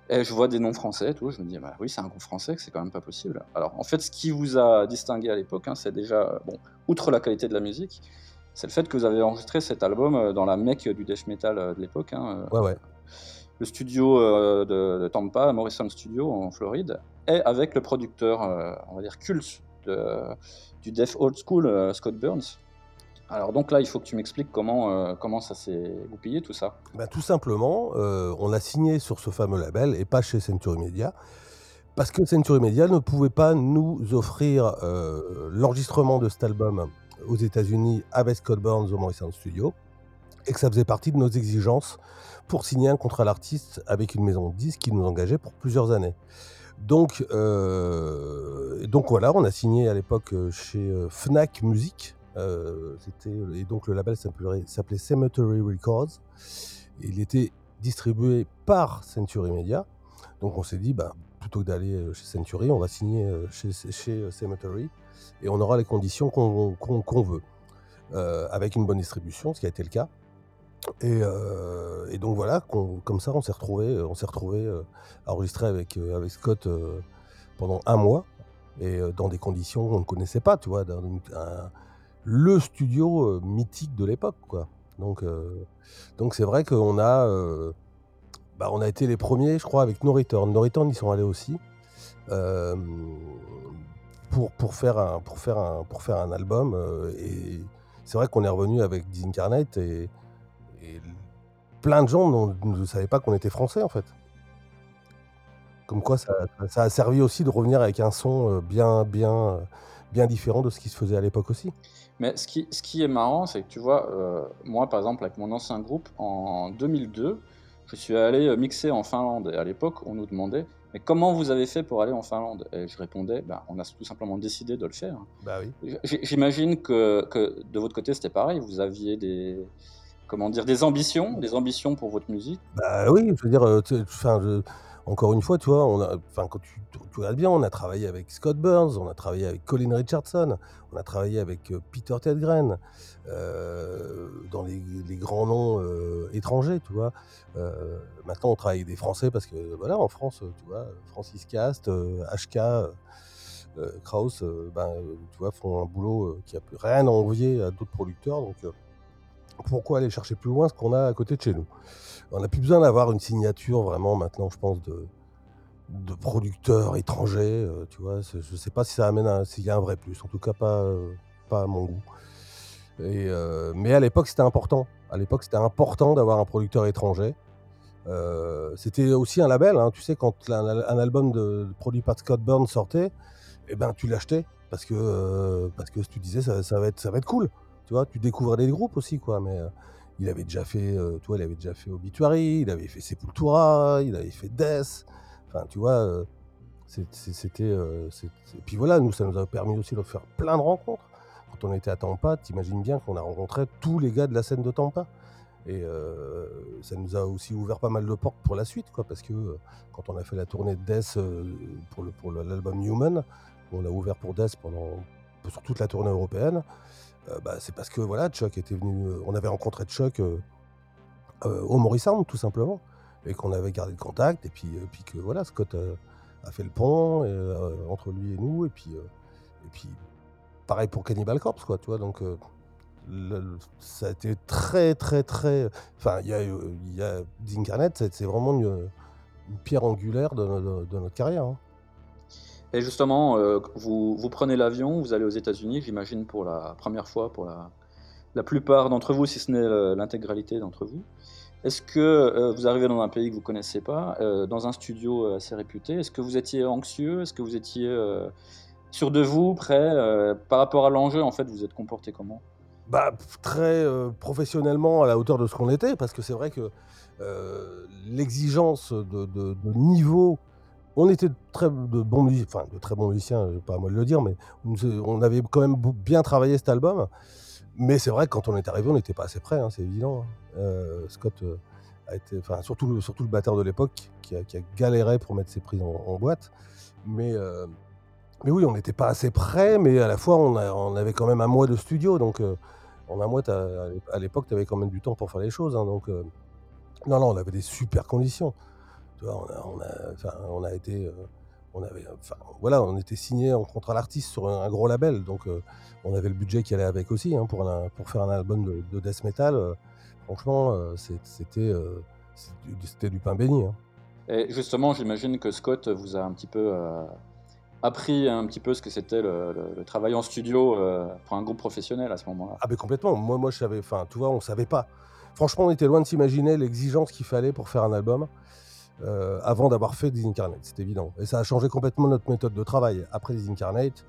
Et je vois des noms français et tout. Je me dis, bah oui, c'est un groupe français, c'est quand même pas possible. Alors, en fait, ce qui vous a distingué à l'époque, hein, c'est déjà, bon, outre la qualité de la musique, c'est le fait que vous avez enregistré cet album euh, dans la mecque du death metal euh, de l'époque. Hein, ouais, ouais le studio euh, de, Tampa, Morrison Studio en Floride, et avec le producteur, euh, on va dire culte du Death Old School, euh, Scott Burns. Alors donc là, il faut que tu m'expliques comment, comment ça s'est goupillé tout ça. Bah, tout simplement, on a signé sur ce fameux label et pas chez Century Media. Parce que Century Media ne pouvait pas nous offrir l'enregistrement de cet album aux États-Unis avec Scott Burns au Morrison Studio et que ça faisait partie de nos exigences pour signer un contrat d'artiste avec une maison de disques qui nous engageait pour plusieurs années. Donc, euh, donc voilà, on a signé à l'époque euh, chez euh, Fnac Music. c'était, et donc le label s'appelait Cemetery Records. il était distribué par Century Media. Donc on s'est dit, bah, plutôt que d'aller chez Century, on va signer chez, chez Cemetery et on aura les conditions qu'on veut. avec une bonne distribution, ce qui a été le cas. Euh, et, donc voilà, comme ça, on s'est retrouvé, on s'est retrouvé euh, enregistré avec, euh, avec Scott pendant un mois et dans des conditions qu'on ne connaissait pas, tu vois, dans le studio mythique de l'époque, quoi. Donc, donc c'est vrai qu'on a, bah, on a été les premiers, je crois, avec No Return. No Return, ils sont allés aussi pour, pour faire un, pour faire un, pour faire un album. et c'est vrai qu'on est revenu avec Disincarnate et et plein de gens ne savaient pas qu'on était français, en fait. Comme quoi, ça, a servi aussi de revenir avec un son euh, bien, bien, euh, bien différent de ce qui se faisait à l'époque aussi. Mais ce qui, ce qui est marrant, c'est que tu vois, euh, moi par exemple, avec mon ancien groupe, en 2002, je suis allé mixer en Finlande. Et à l'époque, on nous demandait Mais comment vous avez fait pour aller en Finlande? Et je répondais bah, On a tout simplement décidé de le faire. Bah oui. J'imagine que, que de votre côté, c'était pareil. Vous aviez des comment dire, des ambitions, des ambitions pour votre musique? Bah oui, je veux dire, euh, encore une fois, tu vois, on a, quand tu, regardes bien, on a travaillé avec Scott Burns, on a travaillé avec Colin Richardson, on a travaillé avec euh, Peter Tedgren, euh, dans les, grands noms étrangers, tu vois. maintenant, on travaille avec des Français parce que, voilà, en France, tu vois, Francis Cast, HK, Kraus, ben, tu vois, font un boulot qui a rien à envier à d'autres producteurs, donc pourquoi aller chercher plus loin ce qu'on a à côté de chez nous On n'a plus besoin d'avoir une signature vraiment maintenant, je pense, de, de producteurs étrangers. Euh, tu vois, je ne sais pas si ça amène s'il y a un vrai plus, en tout cas pas, euh, pas à mon goût. Euh, mais à l'époque, c'était important. À l'époque, c'était important d'avoir un producteur étranger. c'était aussi un label, hein. tu sais, quand un, album de, produit par Scott Burns sortait, eh ben, tu l'achetais parce que, parce que tu disais ça, ça, va être, ça va être cool. Tu vois, tu découvres des groupes aussi, quoi. Mais euh, il avait déjà fait, euh, il avait déjà fait Obituary, il avait fait Sepultura, il avait fait Death. Enfin, tu vois, euh, c'était. Et puis voilà, nous, ça nous a permis aussi de faire plein de rencontres. Quand on était à Tampa, t'imagines bien qu'on a rencontré tous les gars de la scène de Tampa. Et ça nous a aussi ouvert pas mal de portes pour la suite, quoi, parce que quand on a fait la tournée de Death pour, pour l'album Human, on a ouvert pour Death pendant, sur toute la tournée européenne. Euh, bah, c'est parce que voilà, Chuck était venu. Euh, on avait rencontré Chuck euh, au Morrison, tout simplement, et qu'on avait gardé le contact, et puis, puis que voilà, Scott a fait le pont entre lui et nous, et puis, et puis pareil pour Cannibal Corpse, quoi, tu vois, donc ça a été très, très, très. Enfin, il y a, y a c'est vraiment une, pierre angulaire de, notre carrière. Hein. Et justement, euh, vous, prenez l'avion, vous allez aux États-Unis, j'imagine pour la première fois, pour la, la plupart d'entre vous, si ce n'est l'intégralité d'entre vous. Est-ce que euh, vous arrivez dans un pays que vous ne connaissez pas, euh, dans un studio assez réputé Est-ce que vous étiez anxieux Est-ce que vous étiez sûr de vous, prêt Par rapport à l'enjeu, en fait, vous êtes comporté comment? Bah, Très professionnellement à la hauteur de ce qu'on était, parce que c'est vrai que l'exigence de, de, niveau on était très, de bons musiciens, de très bons musiciens, pas à moi de le dire, mais on avait quand même bien travaillé cet album. Mais c'est vrai que quand on est arrivé, on n'était pas assez prêt, hein, c'est évident. Hein. Euh, Scott euh, a été, surtout le, batteur de l'époque qui a, galéré pour mettre ses prises en, boîte. Mais, euh, mais oui, on n'était pas assez près, mais à la fois on, avait quand même un mois de studio, donc en un mois, à l'époque, tu avais quand même du temps pour faire les choses. hein, donc non, non, on avait des super conditions. Tu vois, on a, on a, enfin, on a été, euh, on avait, voilà, on était signé en contrat l'artiste sur un, un gros label, donc euh, on avait le budget qui allait avec aussi hein, pour, un- pour faire un album de, de death metal. euh, franchement, c'était, c'était du- pain béni. hein. Et justement, j'imagine que Scott vous a un petit peu euh, appris un petit peu ce que c'était le, le- le travail en studio euh, pour un groupe professionnel à ce moment-là. Ah, mais complètement. Moi, moi, je savais, enfin, tu vois, on savait pas. Franchement, on était loin de s'imaginer l'exigence qu'il fallait pour faire un album euh, avant d'avoir fait Disincarnate, c'est évident. Et ça a changé complètement notre méthode de travail. Après Disincarnate,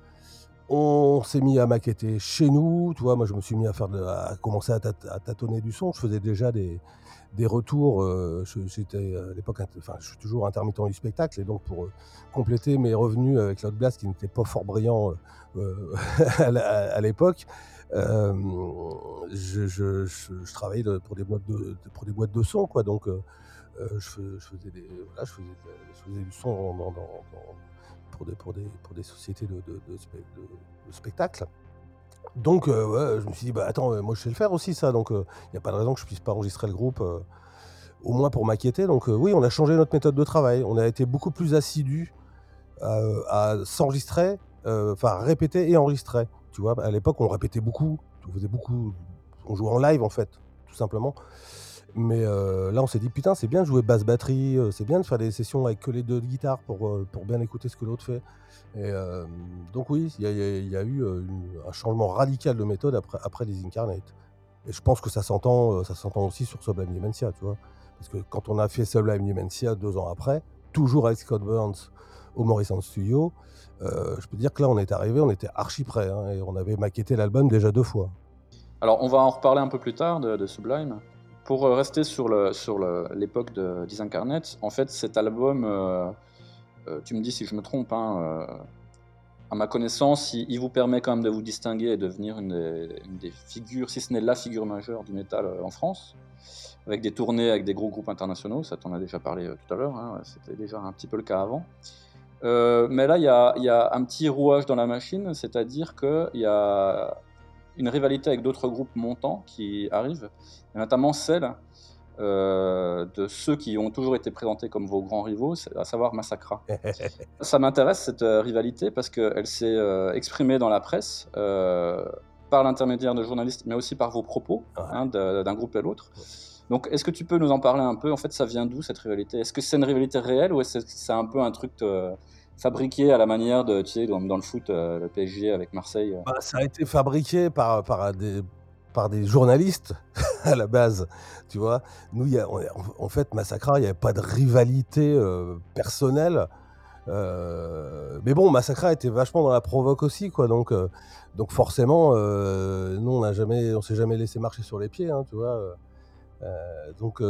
on s'est mis à maqueter chez nous. Tu vois, moi, je me suis mis à faire, à commencer à, tâtonner du son. Je faisais déjà des, des retours. euh, J'étais euh, à l'époque, enfin, je suis toujours intermittent du spectacle, et donc pour compléter mes revenus avec Blast, qui n'était pas fort brillant <laughs> à l'époque. Je, travaillais pour des boîtes de, pour des boîtes de son quoi donc je, fais- je faisais des voilà, je faisais, du son pour des sociétés de, de, de spe- de- de spectacle. Donc euh, je me suis dit bah attends euh, moi je sais le faire aussi ça. Donc il n'y a pas de raison que je puisse pas enregistrer le groupe euh, au moins pour m'inquiéter. Donc euh, oui on a changé notre méthode de travail. On a été beaucoup plus assidus euh, à s'enregistrer, euh, enfin répéter et enregistrer. Tu vois, à l'époque, on répétait beaucoup, on faisait beaucoup, on jouait en live en fait, tout simplement. Mais euh, là, on s'est dit putain, c'est bien de jouer basse batterie, euh, c'est bien de faire des sessions avec que les deux guitares pour, euh, pour bien écouter ce que l'autre fait. Et donc oui, il y, a- eu un changement radical de méthode après, après les Incarnate. Et je pense que ça s'entend, ça aussi sur Sublime Dementia, tu vois. Parce que quand on a fait Sublime Dementia deux ans après, toujours avec Scott Burns au Morrison Studio, je peux dire que là, on est arrivé, on était archi prêt, hein, et on avait maquetté l'album déjà deux fois. Alors, on va en reparler un peu plus tard de Sublime. Pour euh, rester sur l'époque de Disincarnate, en fait, cet album, euh, euh, tu me dis si je me trompe, hein, à ma connaissance, il, vous permet quand même de vous distinguer et devenir une des, figures, si ce n'est la figure majeure du métal en France, avec des tournées avec des gros groupes internationaux, ça t'en a déjà parlé tout à l'heure, hein, c'était déjà un petit peu le cas avant. Mais là, il y a un petit rouage dans la machine, c'est-à-dire qu'il y a une rivalité avec d'autres groupes montants qui arrivent, et notamment celle euh, de ceux qui ont toujours été présentés comme vos grands rivaux, à savoir Massacra. <laughs> Ça m'intéresse cette euh, rivalité parce qu'elle s'est euh, exprimée dans la presse par l'intermédiaire de journalistes, mais aussi par vos propos Ouais. hein, de- d'un groupe à l'autre. Donc, est-ce que tu peux nous en parler un peu? En fait, ça vient d'où cette rivalité? Est-ce que c'est une rivalité réelle ou est-ce que c'est un peu un truc euh, fabriqué à la manière de, tu sais, dans, le foot, euh, le PSG avec Marseille euh Bah, ça a été fabriqué par, par, des, par des journalistes <laughs> à la base, tu vois. Nous, y a, en fait, Massacra, il n'y avait pas de rivalité euh, personnelle. Euh, mais bon, Massacra était vachement dans la provoque aussi, quoi. Donc, donc forcément, nous, on n'a jamais, on s'est jamais laissé marcher sur les pieds, hein, tu vois. Donc,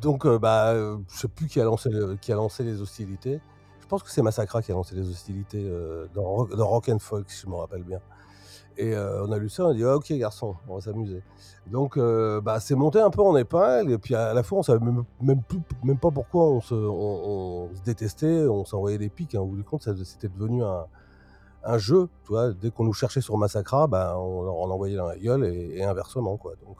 donc, bah, je sais plus qui a lancé, qui a lancé les hostilités. Pense que c'est Massacra qui a lancé les hostilités euh, dans, Rock- and Folk, si je me rappelle bien. Et euh, on a lu ça, on a dit Ah, ok garçon, on va s'amuser. Donc euh, bah, c'est monté un peu en épingle, et puis à la fois on savait même, pas pourquoi on se, détestait, on s'envoyait des pics. Hein. Au bout du compte, c'était devenu un, jeu. Tu dès qu'on nous cherchait sur Massacra, bah, on en envoyait dans la gueule et, inversement. Quoi. Donc,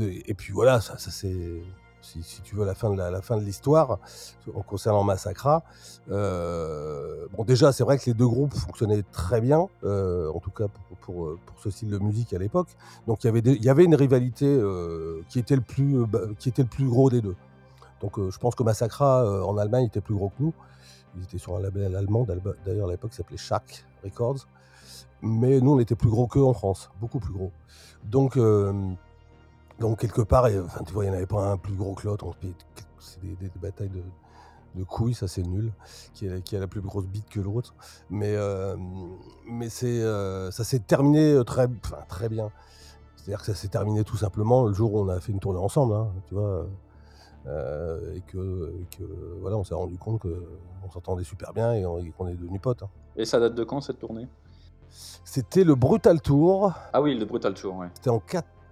et puis voilà, ça, ça c'est. Si, tu veux la fin de l'histoire en concernant Massacra, euh, bon déjà c'est vrai que les deux groupes fonctionnaient très bien, euh, en tout cas pour, ce style de musique à l'époque. Donc il y avait une rivalité euh, qui était le plus bah, qui était le plus gros des deux. Donc je pense que Massacra en Allemagne était plus gros que nous. Ils étaient sur un label allemand d'ailleurs à l'époque s'appelait Shark Records. Mais nous on était plus gros qu'eux en France, beaucoup plus gros. Donc donc quelque part, et, enfin, tu vois, il n'y en avait pas un plus gros que l'autre. C'est des, des- des batailles de, de couilles, ça c'est nul. Qui a, qui a la plus grosse bite que l'autre. Mais, euh, mais c'est, euh, ça s'est terminé très, enfin, très bien. C'est-à-dire que ça s'est terminé tout simplement le jour où on a fait une tournée ensemble, hein, tu vois. euh, et, que, et que, voilà, on s'est rendu compte qu'on s'entendait super bien et, on- et qu'on est devenus potes. hein. Et ça date de quand cette tournée? C'était le Brutal Tour. Ah oui, le Brutal Tour, ouais. C'était en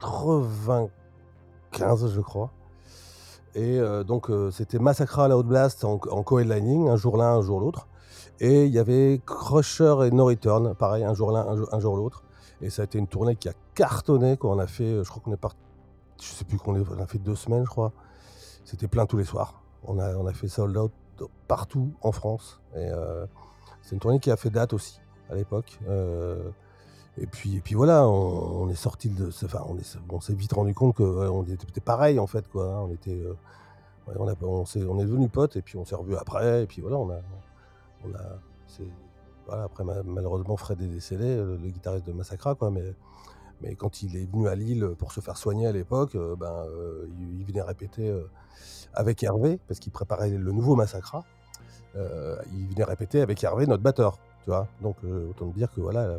95, je crois. Et euh, donc, euh, c'était Massacra à la Blast en, co-headlining, un jour l'un, un jour l'autre. Et il y avait Crusher et No Return, pareil, un jour l'un, un jour, l'autre. Et ça a été une tournée qui a cartonné. Quoi. On a fait, je crois qu'on est parti, je sais plus qu'on a fait deux semaines, je crois. C'était plein tous les soirs. On a, on a fait sold out partout en France. Et euh, c'est une tournée qui a fait date aussi à l'époque. Euh, et puis, et puis voilà, on, est sorti de, enfin, on est, s'est vite rendu compte que ouais, on était pareil en fait, quoi. hein. On était, euh, on, a, on, s'est- on est devenus potes et puis on s'est revus après. Et puis voilà, on a, on a, voilà. Après, ma- malheureusement, Fred est décédé, le, guitariste de Massacra, quoi. Mais, mais quand il est venu à Lille pour se faire soigner à l'époque, euh, ben, euh, il, venait répéter avec Hervé parce qu'il préparait le nouveau Massacra. Il venait répéter avec Hervé notre batteur, tu vois. Donc autant dire que voilà,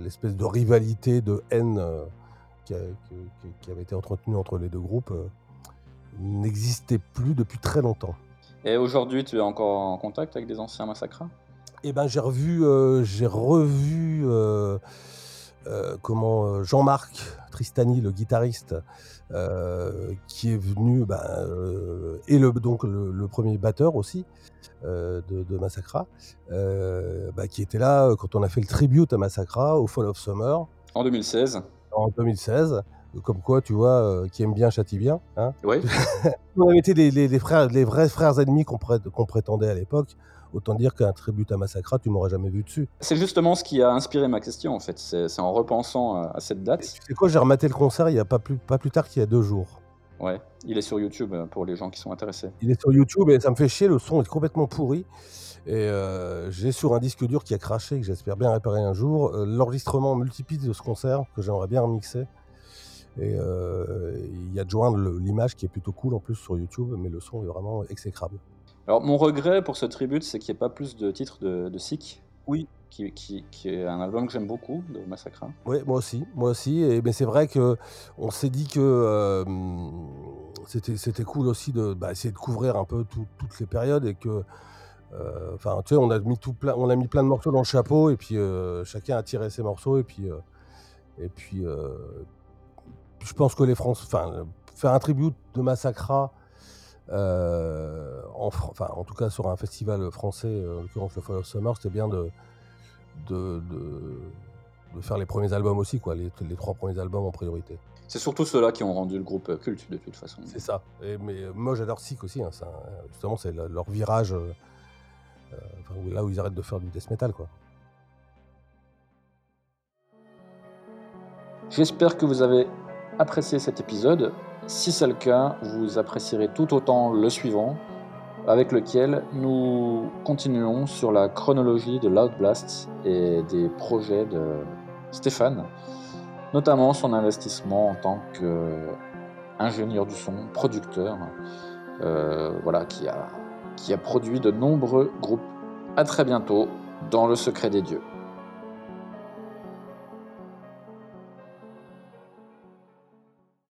l'espèce de rivalité, de haine euh, qui, a- avait été entretenue entre les deux groupes euh, n'existait plus depuis très longtemps. Et aujourd'hui, tu es encore en contact avec des anciens massacres Et ben j'ai revu, euh, j'ai revu euh, comment euh, Jean-Marc Tristani, le guitariste, euh, qui est venu, ben, euh, et le, donc le, le premier batteur aussi de, de Massacra, bah, qui était là quand on a fait le tribute à Massacra au Fall of Summer En 2016 en 2016. Comme quoi, tu vois, euh, qui aime bien châtie bien. Hein Oui. <laughs> on avait été les, les- les frères, les vrais frères ennemis qu'on pré- qu'on prétendait à l'époque. Autant dire qu'un tribut à Massacra, tu m'aurais jamais vu dessus. C'est justement ce qui a inspiré ma question, en fait. C'est en repensant à, à cette date. Tu sais quoi, j'ai rematé le concert il y a pas plus, pas plus tard qu'il y a deux jours. Ouais, il est sur YouTube euh, pour les gens qui sont intéressés. Il est sur YouTube et ça me fait chier, le son est complètement pourri. Et euh, j'ai sur un disque dur qui a craché, que j'espère bien réparer un jour, euh, l'enregistrement multipiste de ce concert que j'aimerais bien remixer. Et euh, il y a de joindre l'image qui est plutôt cool en plus sur YouTube, mais le son est vraiment exécrable. Alors, mon regret pour ce tribute, c'est qu'il n'y ait pas plus de titres de, de Sick. Oui. Qui, qui- qui est un album que j'aime beaucoup, de Massacre. Oui, moi aussi, moi aussi. Et, mais c'est vrai que on s'est dit que euh, c'était c'était cool aussi de bah, essayer de couvrir un peu tout- toutes les périodes et que, euh, enfin, tu sais, on a mis tout plein, on a mis plein de morceaux dans le chapeau et puis euh, chacun a tiré ses morceaux et puis euh, et puis euh, je pense que les Français, enfin, faire un tribut de Massacra. Euh, en, enfin, en tout cas sur un festival français, euh, en l'occurrence le Fall of Summer, c'était bien de, de, de, de faire les premiers albums aussi, quoi, les, les trois premiers albums en priorité. C'est surtout ceux-là qui ont rendu le groupe culte, de toute façon. C'est ça. Et, mais euh, moi j'adore Sick aussi, hein, ça, justement c'est le- leur virage, euh, enfin, là où ils arrêtent de faire du death metal. Quoi. J'espère que vous avez apprécié cet épisode. Si c'est le cas, vous apprécierez tout autant le suivant, avec lequel nous continuons sur la chronologie de Loud Blast et des projets de Stéphane, notamment son investissement en tant qu'ingénieur du son, producteur, euh, voilà, qui a, qui a produit de nombreux groupes. À très bientôt dans le secret des dieux.